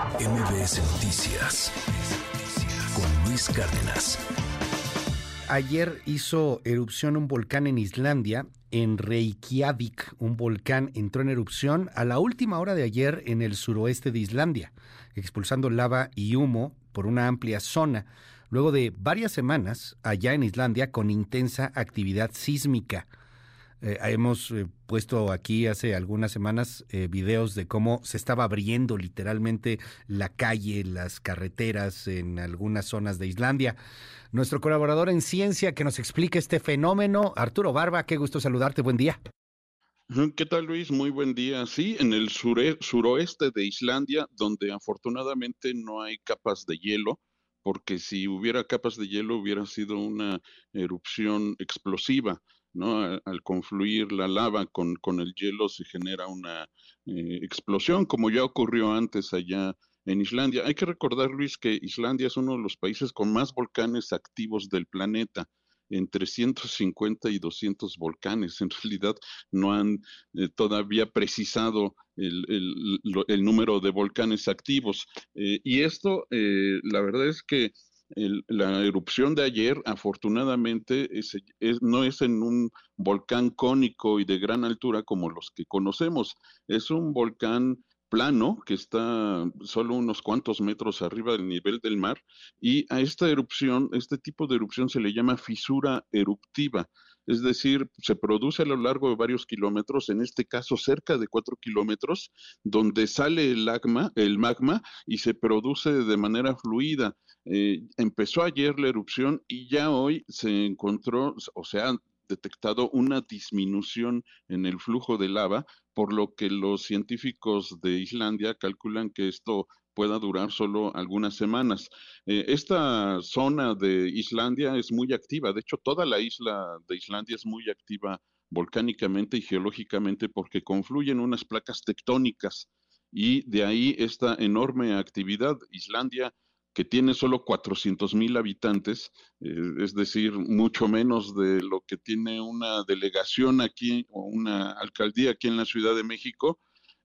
MBS Noticias con Luis Cárdenas. Ayer hizo erupción un volcán en Islandia, en Reykjavik. Un volcán entró en erupción a la última hora de ayer en el suroeste de Islandia, expulsando lava y humo por una amplia zona, luego de varias semanas allá en Islandia con intensa actividad sísmica. Eh, hemos eh, puesto aquí hace algunas semanas eh, videos de cómo se estaba abriendo literalmente la calle, las carreteras en algunas zonas de Islandia. Nuestro colaborador en ciencia que nos explique este fenómeno, Arturo Barba, qué gusto saludarte, buen día. ¿Qué tal Luis? Muy buen día. Sí, en el suroeste de Islandia, donde afortunadamente no hay capas de hielo, porque si hubiera capas de hielo hubiera sido una erupción explosiva. ¿No? Al, confluir la lava con, con, el hielo se genera una eh, explosión, como ya ocurrió antes allá en Islandia. Hay que recordar, Luis, que Islandia es uno de los países con más volcanes activos del planeta entre 150 y 200 volcanes. En realidad no han eh, todavía precisado el, el, número de volcanes activos. Eh, y esto, la verdad es que la erupción de ayer, afortunadamente, no es en un volcán cónico y de gran altura como los que conocemos. Es un volcán plano que está solo unos cuantos metros arriba del nivel del mar y a esta erupción, este tipo de erupción se le llama fisura eruptiva es decir, se produce a lo largo de varios kilómetros, en este caso cerca de cuatro kilómetros, donde sale el magma, el magma y se produce de manera fluida. Eh, empezó ayer la erupción y ya hoy se encontró, o sea, detectado una disminución en el flujo de lava, por lo que los científicos de Islandia calculan que esto pueda durar solo algunas semanas. Eh, esta zona de Islandia es muy activa, de hecho toda la isla de Islandia es muy activa volcánicamente y geológicamente porque confluyen unas placas tectónicas y de ahí esta enorme actividad. Islandia que tiene solo 400 mil habitantes, eh, es decir, mucho menos de lo que tiene una delegación aquí o una alcaldía aquí en la Ciudad de México,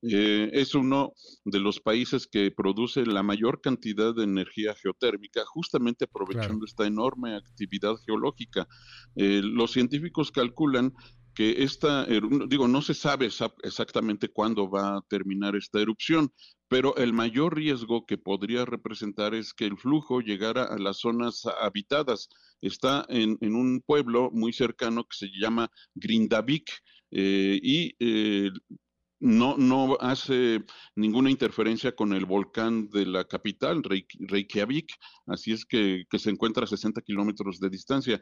eh, es uno de los países que produce la mayor cantidad de energía geotérmica, justamente aprovechando esta enorme actividad geológica. Eh, los científicos calculan que esta, digo, no se sabe exactamente cuándo va a terminar esta erupción, pero el mayor riesgo que podría representar es que el flujo llegara a las zonas habitadas. Está en, un pueblo muy cercano que se llama Grindavik eh, y no, no hace ninguna interferencia con el volcán de la capital, Reykjavik, así es que, se encuentra a 60 kilómetros de distancia.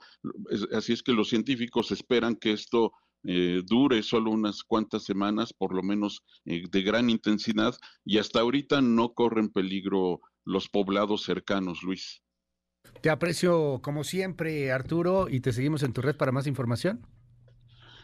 así es que los científicos esperan que esto eh, dure solo unas cuantas semanas, por lo menos eh, de gran intensidad, y hasta ahorita no corren peligro los poblados cercanos, Luis. Te aprecio como siempre, Arturo, y te seguimos en tu red para más información.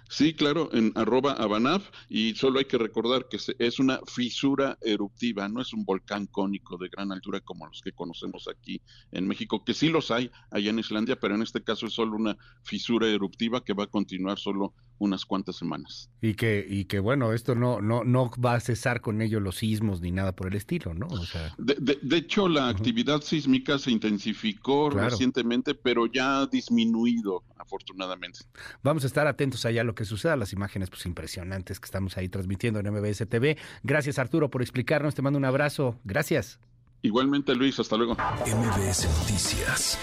Sí, claro, en arroba Abanaf y solo hay que recordar que es una fisura eruptiva, no es un volcán cónico de gran altura como los que conocemos aquí en México, que sí los hay allá en Islandia, pero en este caso es solo una fisura eruptiva que va a continuar solo unas cuantas semanas. Y que, y que bueno, esto no, no, no va a cesar con ello los sismos ni nada por el estilo, ¿no? O sea... de, hecho, la actividad sísmica se intensificó recientemente, pero ya ha disminuido, afortunadamente. Vamos a estar atentos allá a lo que suceda, las imágenes pues impresionantes que estamos ahí transmitiendo en MBS TV. Gracias, Arturo, por explicarnos. Te mando un abrazo. Gracias. Igualmente, Luis. Hasta luego. MBS Noticias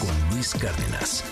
con Luis Cárdenas.